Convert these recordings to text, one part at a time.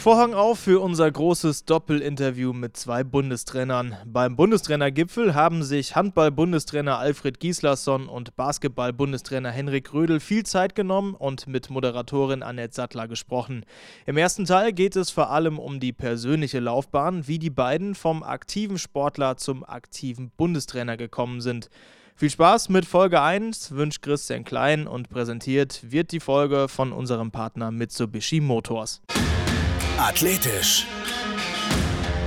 Vorhang auf für unser großes Doppelinterview mit zwei Bundestrainern. Beim Bundestrainergipfel haben sich Handball-Bundestrainer Alfred Gislason und Basketball-Bundestrainer Henrik Rödel viel Zeit genommen und mit Moderatorin Annette Sattler gesprochen. Im ersten Teil geht es vor allem um die persönliche Laufbahn, wie die beiden vom aktiven Sportler zum aktiven Bundestrainer gekommen sind. Viel Spaß mit Folge 1 wünscht Christian Klein und präsentiert wird die Folge von unserem Partner Mitsubishi Motors. Athletisch.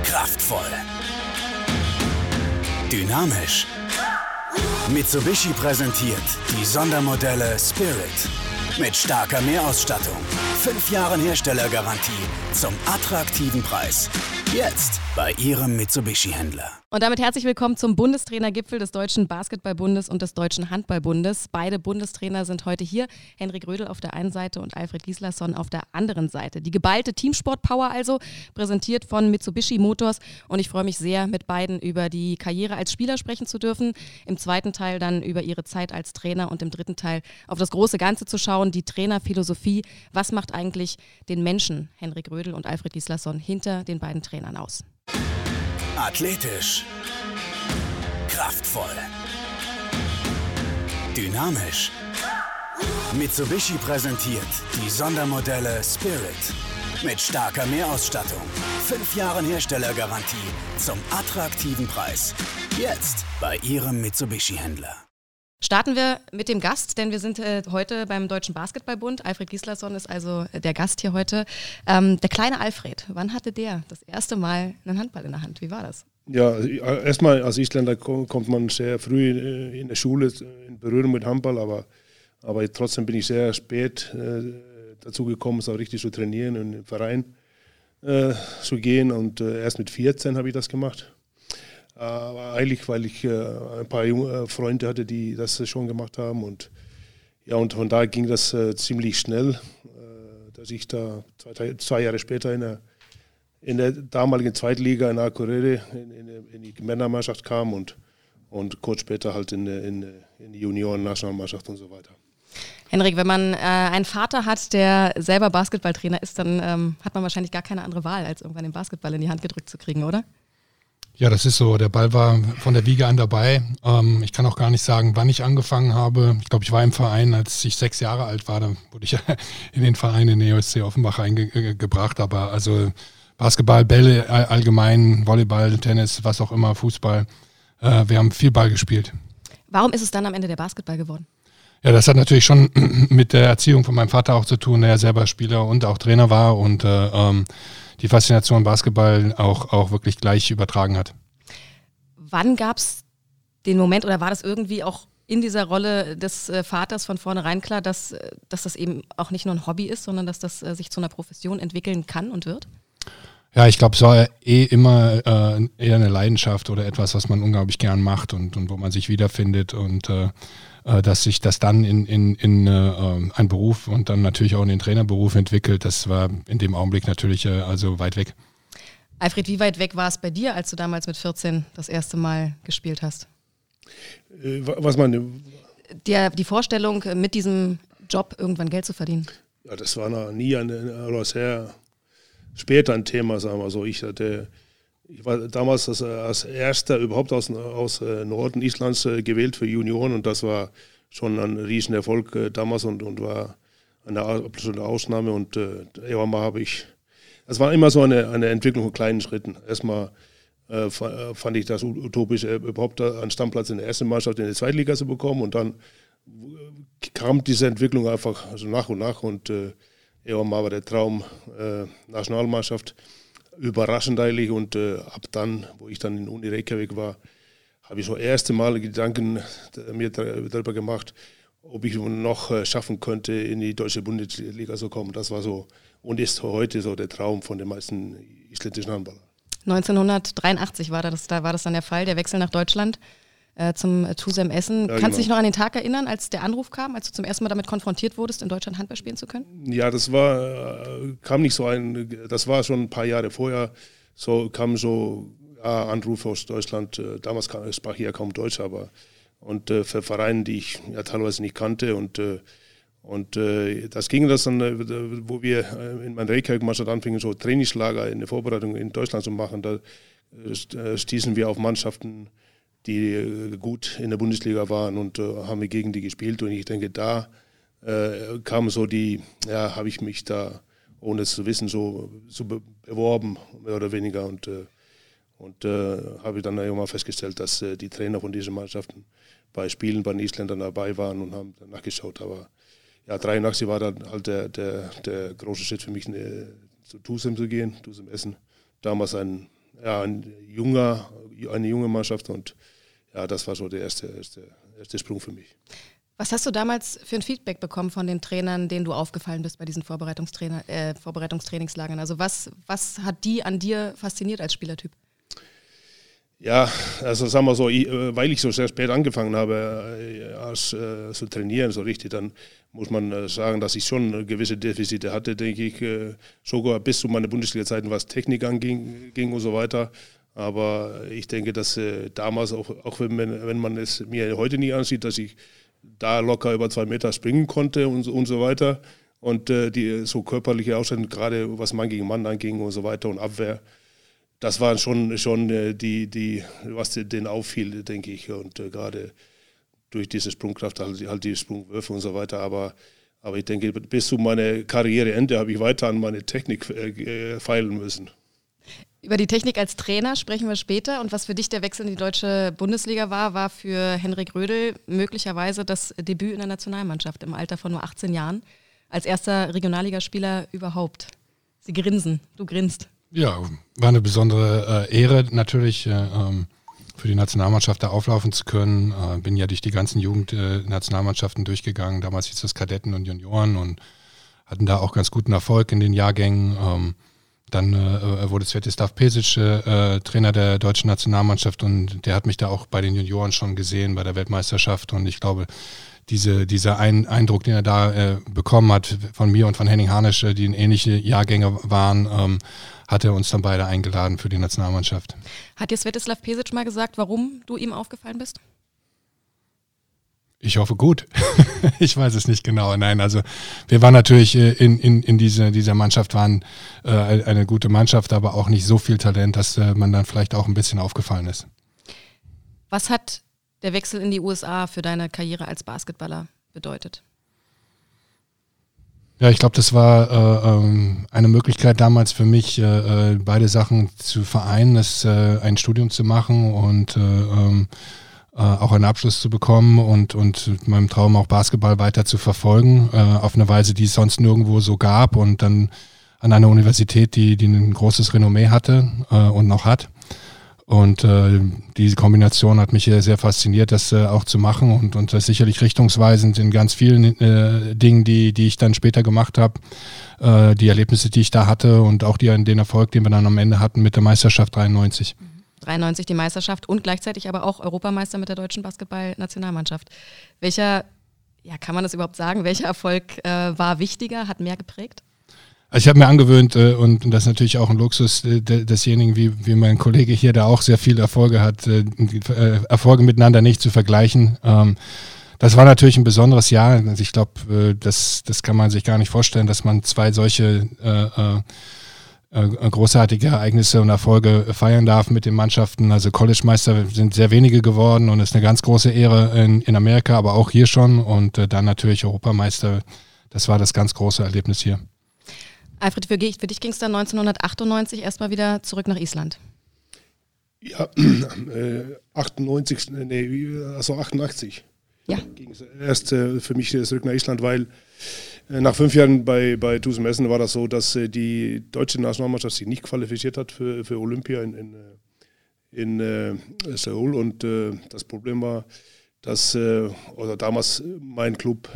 Kraftvoll. Dynamisch. Mitsubishi präsentiert die Sondermodelle Spirit mit starker Mehrausstattung, 5 Jahren Herstellergarantie zum attraktiven Preis. Jetzt bei Ihrem Mitsubishi-Händler. Und damit herzlich willkommen zum Bundestrainergipfel des Deutschen Basketballbundes und des Deutschen Handballbundes. Beide Bundestrainer sind heute hier. Henrik Rödel auf der einen Seite und Alfred Gislason auf der anderen Seite. Die geballte Teamsport-Power also, präsentiert von Mitsubishi Motors. Und ich freue mich sehr, mit beiden über die Karriere als Spieler sprechen zu dürfen. Im zweiten Teil dann über ihre Zeit als Trainer und im dritten Teil auf das große Ganze zu schauen, die Trainerphilosophie. Was macht eigentlich den Menschen, Henrik Rödel und Alfred Gislason, hinter den beiden Trainern aus? Athletisch. Kraftvoll. Dynamisch. Mitsubishi präsentiert die Sondermodelle Spirit mit starker Mehrausstattung, 5 Jahren Herstellergarantie zum attraktiven Preis. Jetzt bei Ihrem Mitsubishi-Händler. Starten wir mit dem Gast, denn wir sind äh, heute beim Deutschen Basketballbund. Alfred Gislason ist also äh, der Gast hier heute. Ähm, der kleine Alfred, wann hatte der das erste Mal einen Handball in der Hand? Wie war das? Ja, erstmal als Isländer kommt man sehr früh äh, in der Schule in Berührung mit Handball, aber, aber trotzdem bin ich sehr spät äh, dazu gekommen, so richtig zu trainieren und im Verein äh, zu gehen. Und äh, erst mit 14 habe ich das gemacht. Eigentlich, weil ich äh, ein paar junge Freunde hatte, die das schon gemacht haben. Und ja, und von da ging das äh, ziemlich schnell, äh, dass ich da zwei, zwei, Jahre später in der, in der damaligen Zweitliga in Akureyri in, in, in, die Männermannschaft kam und, und kurz später halt in, in, in die Junioren-Nationalmannschaft und so weiter. Henrik, wenn man äh, einen Vater hat, der selber Basketballtrainer ist, dann ähm, hat man wahrscheinlich gar keine andere Wahl, als irgendwann den Basketball in die Hand gedrückt zu kriegen, oder? Ja, das ist so. Der Ball war von der Wiege an dabei. Ähm, ich kann auch gar nicht sagen, wann ich angefangen habe. Ich glaube, ich war im Verein, als ich sechs Jahre alt war. Da wurde ich in den Verein in EOSC Offenbach eingebracht. Aber also Basketball, Bälle allgemein, Volleyball, Tennis, was auch immer, Fußball. Äh, wir haben viel Ball gespielt. Warum ist es dann am Ende der Basketball geworden? Ja, das hat natürlich schon mit der Erziehung von meinem Vater auch zu tun, der ja selber Spieler und auch Trainer war und äh, ähm, die Faszination Basketball auch, auch wirklich gleich übertragen hat. Wann gab es den Moment oder war das irgendwie auch in dieser Rolle des äh, Vaters von vornherein klar, dass, äh, dass das eben auch nicht nur ein Hobby ist, sondern dass das äh, sich zu einer Profession entwickeln kann und wird? Ja, ich glaube, es war eh immer äh, eher eine Leidenschaft oder etwas, was man unglaublich gern macht und, und wo man sich wiederfindet und äh, dass sich das dann in, in, in äh, einen Beruf und dann natürlich auch in den Trainerberuf entwickelt, das war in dem Augenblick natürlich äh, also weit weg. Alfred, wie weit weg war es bei dir, als du damals mit 14 das erste Mal gespielt hast? Äh, was meine? Der, die Vorstellung, mit diesem Job irgendwann Geld zu verdienen. Ja, das war noch nie ein, oder sehr später ein Thema, sagen wir so. Ich hatte ich war damals als, als erster überhaupt aus, aus äh, Norden Islands äh, gewählt für Junioren und das war schon ein Riesenerfolg äh, damals und, und war eine absolute Ausnahme. Und äh, irgendwann habe ich, das war immer so eine, eine Entwicklung von kleinen Schritten. Erstmal äh, fand ich das utopisch, äh, überhaupt einen Stammplatz in der ersten Mannschaft in der Zweitliga zu bekommen und dann kam diese Entwicklung einfach so nach und nach und äh, irgendwann war der Traum Nationalmannschaft überraschend eigentlich und äh, ab dann, wo ich dann in Uni Reykjavik war, habe ich so erste Mal Gedanken mir darüber gemacht, ob ich noch äh, schaffen könnte, in die deutsche Bundesliga zu kommen. Das war so und ist heute so der Traum von den meisten isländischen Handballern. 1983 war das, da war das dann der Fall, der Wechsel nach Deutschland äh, zum äh, Tusem Essen. Ja, Kannst du genau. dich noch an den Tag erinnern, als der Anruf kam, als du zum ersten Mal damit konfrontiert wurdest, in Deutschland Handball spielen zu können? Ja, das war, äh, kam nicht so ein, das war schon ein paar Jahre vorher, so kam so ja, Anrufe aus Deutschland. Äh, damals kam, sprach ich ja kaum Deutsch, aber und äh, für Vereine, die ich ja teilweise nicht kannte und Und äh, das ging das dann, äh, wo wir äh, in meiner Reykjavik-Mannschaft anfingen, so Trainingslager in der Vorbereitung in Deutschland zu machen. Da stießen wir auf Mannschaften, die äh, gut in der Bundesliga waren und äh, haben wir gegen die gespielt. Und ich denke, da kam so die, ja, habe ich mich da, ohne es zu wissen, so, so beworben, mehr oder weniger. Und, und habe ich dann irgendwann festgestellt, dass die Trainer von diesen Mannschaften bei Spielen bei den Isländern dabei waren und haben dann nachgeschaut. Aber ja, 83 war dann halt der, der, der große Schritt für mich, ne, zu Tusem zu gehen, Tusem Essen. Damals ein, ja, ein junger, eine junge Mannschaft und ja, das war so der erste, erste, erste Sprung für mich. Was hast du damals für ein Feedback bekommen von den Trainern, denen du aufgefallen bist bei diesen Vorbereitungstrainer, äh, Vorbereitungstrainingslagern? Also was, was hat die an dir fasziniert als Spielertyp? Ja, also sagen wir so, ich, äh, weil ich so sehr spät angefangen habe äh, als, äh, zu trainieren, so richtig, dann muss man äh, sagen, dass ich schon gewisse Defizite hatte, denke ich, sogar bis zu meiner Bundesliga-Zeiten, was Technik anging ging und so weiter. Aber ich denke, dass äh, damals, auch, auch wenn, man, wenn man es mir heute nie ansieht, dass ich da locker über zwei Meter springen konnte und, und so weiter. Und die so körperliche Ausstellung, gerade was Mann gegen Mann anging und so weiter und Abwehr, das waren schon, schon die, die, was denen auffiel, denke ich. Und gerade durch diese Sprungkraft, halt, halt die Sprungwürfe und so weiter. Aber, aber ich denke, bis zu meinem Karriereende habe ich weiter an meine Technik äh, feilen müssen. Über die Technik als Trainer sprechen wir später. Und was für dich der Wechsel in die deutsche Bundesliga war, war für Henrik Rödel möglicherweise das Debüt in der Nationalmannschaft im Alter von nur 18 Jahren. Als erster Regionalligaspieler überhaupt. Sie grinsen, du grinst. Ja, war eine besondere äh, Ehre natürlich. Äh, ähm, für die Nationalmannschaft da auflaufen zu können. Äh, bin ja durch die ganzen Jugendnationalmannschaften äh, durchgegangen. Damals hieß das Kadetten und Junioren und hatten da auch ganz guten Erfolg in den Jahrgängen. Ähm, dann äh, wurde Svetislav Pesic äh, Trainer der deutschen Nationalmannschaft und der hat mich da auch bei den Junioren schon gesehen bei der Weltmeisterschaft und ich glaube, diese, dieser ein Eindruck, den er da äh, bekommen hat von mir und von Henning Harnisch, äh, die in ähnliche Jahrgänge waren, ähm, hat er uns dann beide eingeladen für die Nationalmannschaft. Hat dir Svetislav Pesic mal gesagt, warum du ihm aufgefallen bist? Ich hoffe gut. ich weiß es nicht genau. Nein, also wir waren natürlich äh, in, in, in diese, dieser Mannschaft, waren äh, eine gute Mannschaft, aber auch nicht so viel Talent, dass äh, man dann vielleicht auch ein bisschen aufgefallen ist. Was hat der Wechsel in die USA für deine Karriere als Basketballer bedeutet? Ja, ich glaube, das war äh, ähm, eine Möglichkeit damals für mich, äh, äh, beide Sachen zu vereinen, das, ein Studium zu machen und äh, äh, auch einen Abschluss zu bekommen und, und meinem Traum auch Basketball weiter zu verfolgen, auf eine Weise, die es sonst nirgendwo so gab und dann an einer Universität, die, die ein großes Renommee hatte und noch hat. Und äh, diese Kombination hat mich sehr fasziniert, das äh, auch zu machen und, und das sicherlich richtungsweisend in ganz vielen äh, Dingen, die, die ich dann später gemacht habe. Äh, die Erlebnisse, die ich da hatte und auch die, den Erfolg, den wir dann am Ende hatten mit der Meisterschaft 93. 93 die Meisterschaft und gleichzeitig aber auch Europameister mit der deutschen Basketball-Nationalmannschaft. Welcher, ja, kann man das überhaupt sagen, welcher Erfolg äh, war wichtiger, hat mehr geprägt? Also ich habe mir angewöhnt, äh, und das ist natürlich auch ein Luxus äh, desjenigen, wie, wie mein Kollege hier, der auch sehr viele Erfolge hat, äh, äh, Erfolge miteinander nicht zu vergleichen. Ähm, das war natürlich ein besonderes Jahr. Also ich glaube, äh, das, das kann man sich gar nicht vorstellen, dass man zwei solche äh, großartige Ereignisse und Erfolge feiern darf mit den Mannschaften. Also College-Meister sind sehr wenige geworden und ist eine ganz große Ehre in, in Amerika, aber auch hier schon. Und dann natürlich Europameister. Das war das ganz große Erlebnis hier. Alfred, für, für dich ging es dann 1998 erstmal wieder zurück nach Island. Ja, äh, 98, nee, also 88. Ja. Ging es erst äh, für mich zurück nach Island, weil äh, nach fünf Jahren bei, bei Tusem Essen war das so, dass äh, die deutsche Nationalmannschaft sich nicht qualifiziert hat für, für Olympia in, in, äh, in äh, Seoul. Und das Problem war, dass oder damals mein Club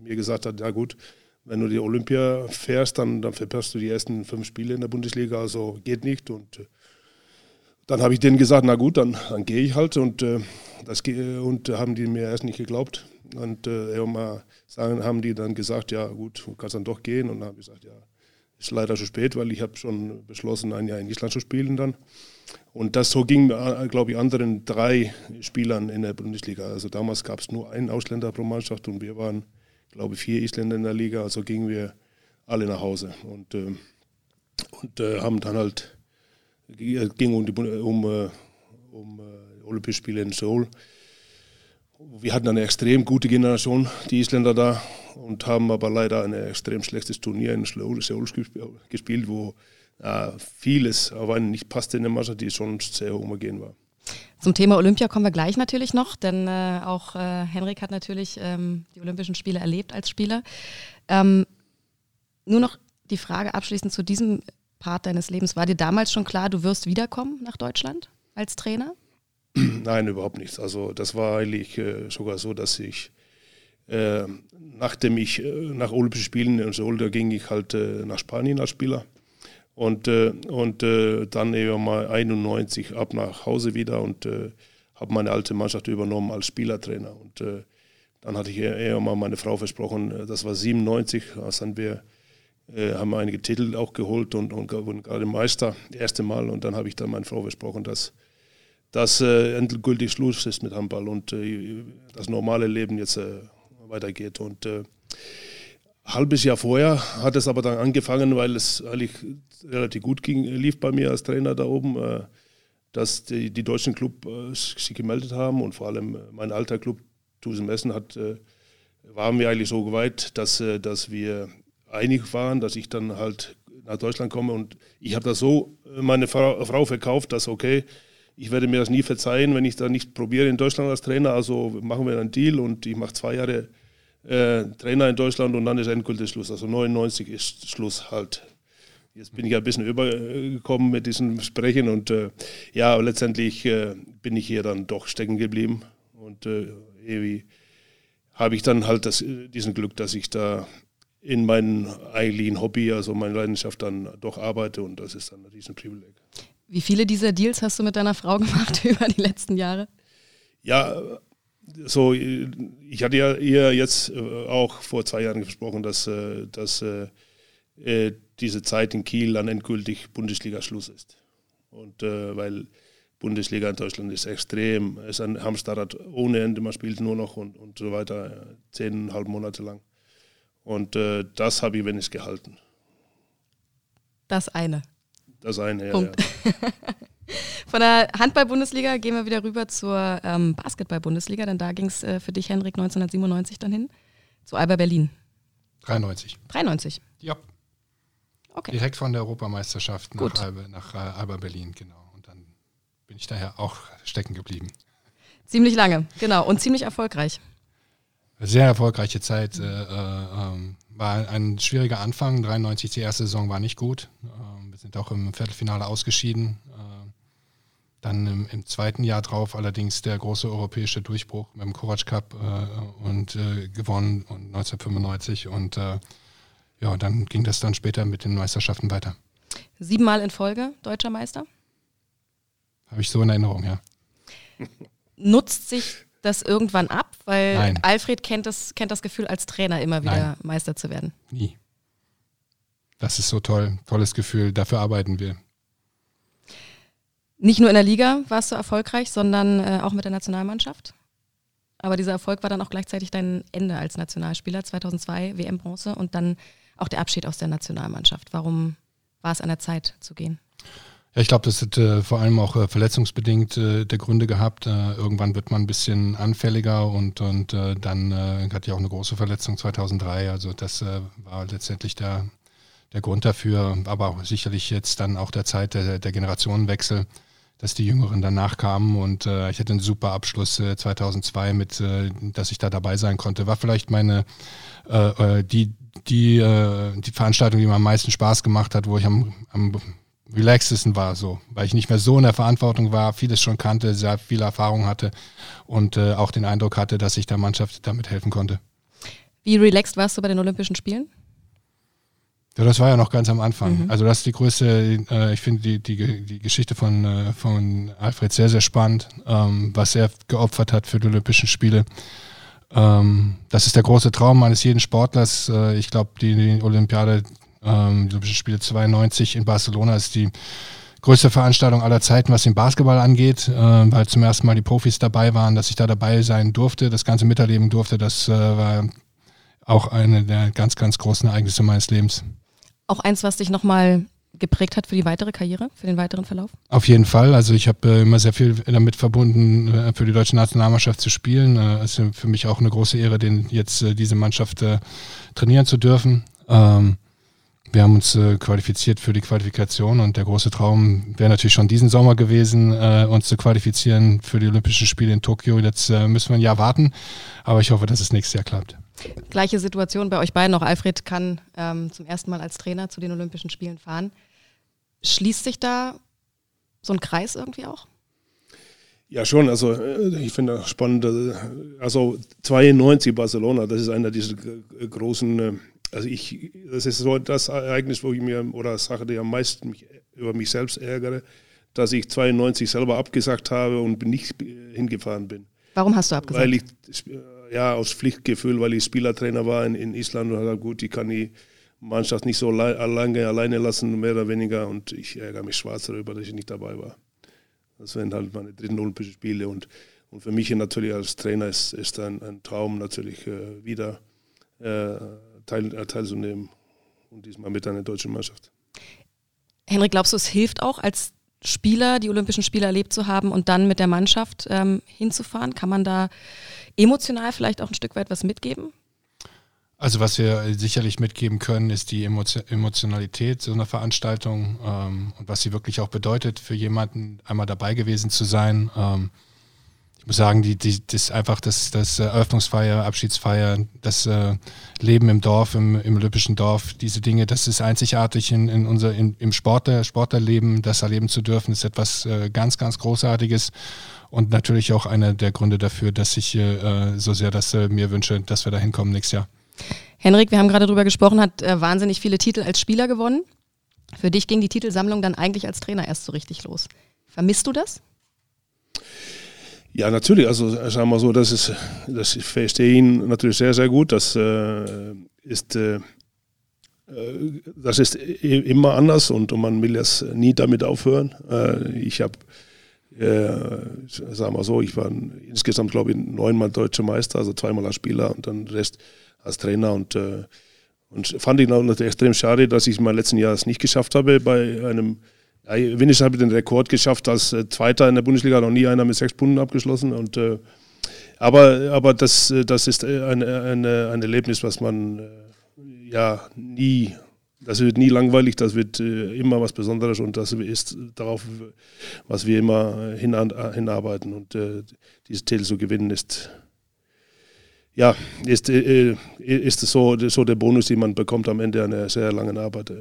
mir gesagt hat, ja gut, wenn du die Olympia fährst, dann, dann verpasst du die ersten fünf Spiele in der Bundesliga, also geht nicht. Und äh, dann habe ich denen gesagt, na gut, dann, dann gehe ich halt. Und, äh, das, und haben die mir erst nicht geglaubt. Und äh, irgendwann haben die dann gesagt, ja gut, du kannst dann doch gehen. Und dann habe ich gesagt, ja, ist leider zu spät, weil ich habe schon beschlossen, ein Jahr in Island zu spielen dann. Und das so ging, äh, glaube ich, anderen drei Spielern in der Bundesliga. Also damals gab es nur einen Ausländer pro Mannschaft und wir waren glaube vier Isländer in der Liga, also gingen wir alle nach Hause und, äh, und äh, haben dann halt, ging um, die, um, äh, um äh, Olympische Spiele in Seoul. Wir hatten eine extrem gute Generation, die Isländer da, und haben aber leider ein extrem schlechtes Turnier in Seoul gespielt, wo äh, vieles auf einen nicht passte in der Masse, die sonst sehr homogen war. Zum Thema Olympia kommen wir gleich natürlich noch, denn äh, auch äh, Henrik hat natürlich ähm, die Olympischen Spiele erlebt als Spieler. Ähm, nur noch die Frage abschließend zu diesem Part deines Lebens. War dir damals schon klar, du wirst wiederkommen nach Deutschland als Trainer? Nein, überhaupt nichts. Also das war eigentlich äh, sogar so, dass ich, äh, nachdem ich äh, nach Olympischen Spielen in Seoul, da ging ich halt äh, nach Spanien als Spieler und, äh, und äh, dann eben mal 91 ab nach Hause wieder und habe meine alte Mannschaft übernommen als Spielertrainer. Und dann hatte ich eher mal meine Frau versprochen, das war 97, als dann wir haben einige Titel auch geholt und, und wurden gerade Meister, das erste Mal. Und dann habe ich dann meine Frau versprochen, dass das endgültig Schluss ist mit Handball und das normale Leben jetzt weitergeht. Und halbes Jahr vorher hat es aber dann angefangen, weil es eigentlich relativ gut ging, lief bei mir als Trainer da oben, äh, dass die, die deutschen Club äh, sich gemeldet haben und vor allem äh, mein alter Club Tusen Messen hat, waren wir eigentlich so weit, dass, dass wir einig waren, dass ich dann halt nach Deutschland komme und ich habe das so meine Frau, Frau verkauft, dass okay, ich werde mir das nie verzeihen, wenn ich da nicht probiere in Deutschland als Trainer, also machen wir einen Deal und ich mache zwei Jahre äh, Trainer in Deutschland und dann ist endgültig Schluss. Also 99 ist Schluss halt. Jetzt bin ich ein bisschen übergekommen mit diesem Sprechen und äh, ja, letztendlich äh, bin ich hier dann doch stecken geblieben und äh, irgendwie habe ich dann halt das, diesen Glück, dass ich da in meinem eigentlichen Hobby, also meine Leidenschaft dann doch arbeite und das ist dann ein Riesenprivileg. Wie viele dieser Deals hast du mit deiner Frau gemacht über die letzten Jahre? Ja, so, ich hatte ja ihr jetzt äh, auch vor zwei Jahren gesprochen, dass, äh, dass äh, diese Zeit in Kiel dann endgültig Bundesliga-Schluss ist. Und weil Bundesliga in Deutschland ist extrem, es ist ein Hamsterrad ohne Ende, man spielt nur noch und, und so weiter, zehneinhalb Monate lang. Und das habe ich wenigstens gehalten. Das eine. Das eine, ja. ja. Von der Handball-Bundesliga gehen wir wieder rüber zur ähm, Basketball-Bundesliga, denn da ging es äh, für dich, Henrik, 1997 dann hin, zu Alba Berlin. 93. 93? Ja. Okay. Direkt von der Europameisterschaft nach, Alba, nach äh, Alba Berlin, genau. Und dann bin ich daher auch stecken geblieben. Ziemlich lange, genau. Und ziemlich erfolgreich. Sehr erfolgreiche Zeit. Äh, äh, ähm, war ein schwieriger Anfang. 93, die erste Saison war nicht gut. Ähm, wir sind auch im Viertelfinale ausgeschieden. Dann im, im, zweiten Jahr drauf allerdings der große europäische Durchbruch mit dem Kovac Cup äh, und äh, gewonnen und 1995 und äh, ja, dann ging das dann später mit den Meisterschaften weiter. Siebenmal in Folge deutscher Meister? Habe ich so in Erinnerung, ja. Nutzt sich das irgendwann ab? Weil Nein. Alfred kennt das, kennt das Gefühl, als Trainer immer wieder Nein. Meister zu werden. Nie. Das ist so toll, tolles Gefühl, dafür arbeiten wir. Nicht nur in der Liga warst du erfolgreich, sondern äh, auch mit der Nationalmannschaft. Aber dieser Erfolg war dann auch gleichzeitig dein Ende als Nationalspieler, 2002 WM-Bronze und dann auch der Abschied aus der Nationalmannschaft. Warum war es an der Zeit zu gehen? Ja, ich glaube, das hat äh, vor allem auch äh, verletzungsbedingt äh, der Gründe gehabt. Äh, irgendwann wird man ein bisschen anfälliger und, und äh, dann äh, hatte ich auch eine große Verletzung 2003. Also das war letztendlich der, der Grund dafür, aber auch sicherlich jetzt dann auch der Zeit der, der Generationenwechsel dass die Jüngeren danach kamen und ich hatte einen super Abschluss äh, 2002 mit, dass ich da dabei sein konnte. War vielleicht meine die die die Veranstaltung, die mir am meisten Spaß gemacht hat, wo ich am, am relaxesten war, so, weil ich nicht mehr so in der Verantwortung war, vieles schon kannte, sehr viel Erfahrung hatte und äh, auch den Eindruck hatte, dass ich der Mannschaft damit helfen konnte. Wie relaxed warst du bei den Olympischen Spielen? Ja, das war ja noch ganz am Anfang. Mhm. Also das ist die größte, äh, ich finde die, die, die Geschichte von, äh, von Alfred sehr, sehr spannend, ähm, was er geopfert hat für die Olympischen Spiele. Ähm, das ist der große Traum eines jeden Sportlers. Äh, ich glaube, die, die, Olympiade, ähm, die Olympischen Spiele 92 in Barcelona ist die größte Veranstaltung aller Zeiten, was den Basketball angeht, äh, weil zum ersten Mal die Profis dabei waren, dass ich da dabei sein durfte, das Ganze miterleben durfte. Das äh, war auch eine der ganz, ganz großen Ereignisse meines Lebens. Auch eins, was dich nochmal geprägt hat für die weitere Karriere, für den weiteren Verlauf? Auf jeden Fall. Also ich habe äh, immer sehr viel damit verbunden, äh, für die deutsche Nationalmannschaft zu spielen. Äh, es ist für mich auch eine große Ehre, den jetzt äh, diese Mannschaft trainieren zu dürfen. Ähm, wir haben uns äh, qualifiziert für die Qualifikation und der große Traum wäre natürlich schon diesen Sommer gewesen, uns zu qualifizieren für die Olympischen Spiele in Tokio. Jetzt müssen wir ein Jahr warten, aber ich hoffe, dass es nächstes Jahr klappt. Gleiche Situation bei euch beiden. Auch Alfred kann ähm, zum ersten Mal als Trainer zu den Olympischen Spielen fahren. Schließt sich da so ein Kreis irgendwie auch? Ja, schon. Also äh, ich finde das spannend. Äh, also 92 Barcelona, das ist einer dieser großen, äh, also ich, das ist so das Ereignis, wo ich mir, oder Sache, die am meisten mich, über mich selbst ärgere, dass ich 92 selber abgesagt habe und nicht hingefahren bin. Warum hast du abgesagt? Weil ich, ja, aus Pflichtgefühl, weil ich Spielertrainer war in, in Island und habe gut, ich kann die Mannschaft nicht so lange alleine lassen, mehr oder weniger. Und ich ärgere mich schwarz darüber, dass ich nicht dabei war. Das wären halt meine dritten Olympischen Spiele. Und, und für mich natürlich als Trainer ist, ist ein, ein Traum natürlich äh, wieder äh, teil, äh, teilzunehmen. Und diesmal mit einer deutschen Mannschaft. Henrik, glaubst du, es hilft auch als Spieler, die Olympischen Spiele erlebt zu haben und dann mit der Mannschaft ähm, hinzufahren? Kann man da emotional vielleicht auch ein Stück weit was mitgeben? Also was wir sicherlich mitgeben können, ist die Emotionalität so einer Veranstaltung ähm, und was sie wirklich auch bedeutet für jemanden, einmal dabei gewesen zu sein. Ähm, ich muss sagen, die, die, das einfach das, das Eröffnungsfeier, Abschiedsfeier, das äh, Leben im Dorf, im, im olympischen Dorf, diese Dinge, das ist einzigartig in, in unser, in, im Sportler, Sportlerleben, das erleben zu dürfen, ist etwas äh, ganz, ganz Großartiges und natürlich auch einer der Gründe dafür, dass ich äh, so sehr das äh, mir wünsche, dass wir da hinkommen nächstes Jahr. Henrik, wir haben gerade darüber gesprochen, hat äh, wahnsinnig viele Titel als Spieler gewonnen. Für dich ging die Titelsammlung dann eigentlich als Trainer erst so richtig los. Vermisst du das? Ja, natürlich. Also sagen wir so, das ist, das ich verstehe ihn natürlich sehr, sehr gut. Das äh, ist, äh, äh das ist immer anders und, und man will das nie damit aufhören. Äh, ich habe, äh, sagen wir so, ich war insgesamt glaube ich neunmal deutscher Meister, also zweimal als Spieler und dann Rest als Trainer und, äh, und fand ich auch extrem schade, dass ich mein letzten Jahr es nicht geschafft habe bei einem ja, Winnisch habe den Rekord geschafft als äh, Zweiter in der Bundesliga, noch nie einer mit sechs Punkten abgeschlossen. Und, äh, aber aber das, äh, das ist ein, ein, ein Erlebnis, was man äh, ja nie, das wird nie langweilig, das wird äh, immer was Besonderes und das ist darauf, was wir immer hin, hinarbeiten. Und äh, dieses Titel zu gewinnen ist ja, ist, äh, ist so, so der Bonus, den man bekommt am Ende einer sehr langen Arbeit.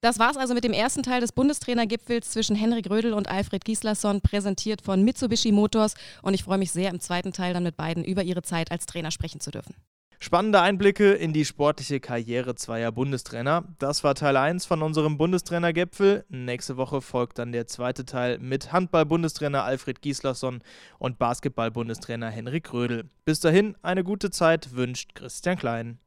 Das war's also mit dem ersten Teil des Bundestrainergipfels zwischen Henrik Rödel und Alfred Gislason, präsentiert von Mitsubishi Motors. Und ich freue mich sehr, im zweiten Teil dann mit beiden über ihre Zeit als Trainer sprechen zu dürfen. Spannende Einblicke in die sportliche Karriere zweier Bundestrainer. Das war Teil 1 von unserem Bundestrainergipfel. Nächste Woche folgt dann der zweite Teil mit Handball-Bundestrainer Alfred Gislason und Basketball-Bundestrainer Henrik Rödel. Bis dahin eine gute Zeit wünscht Christian Klein.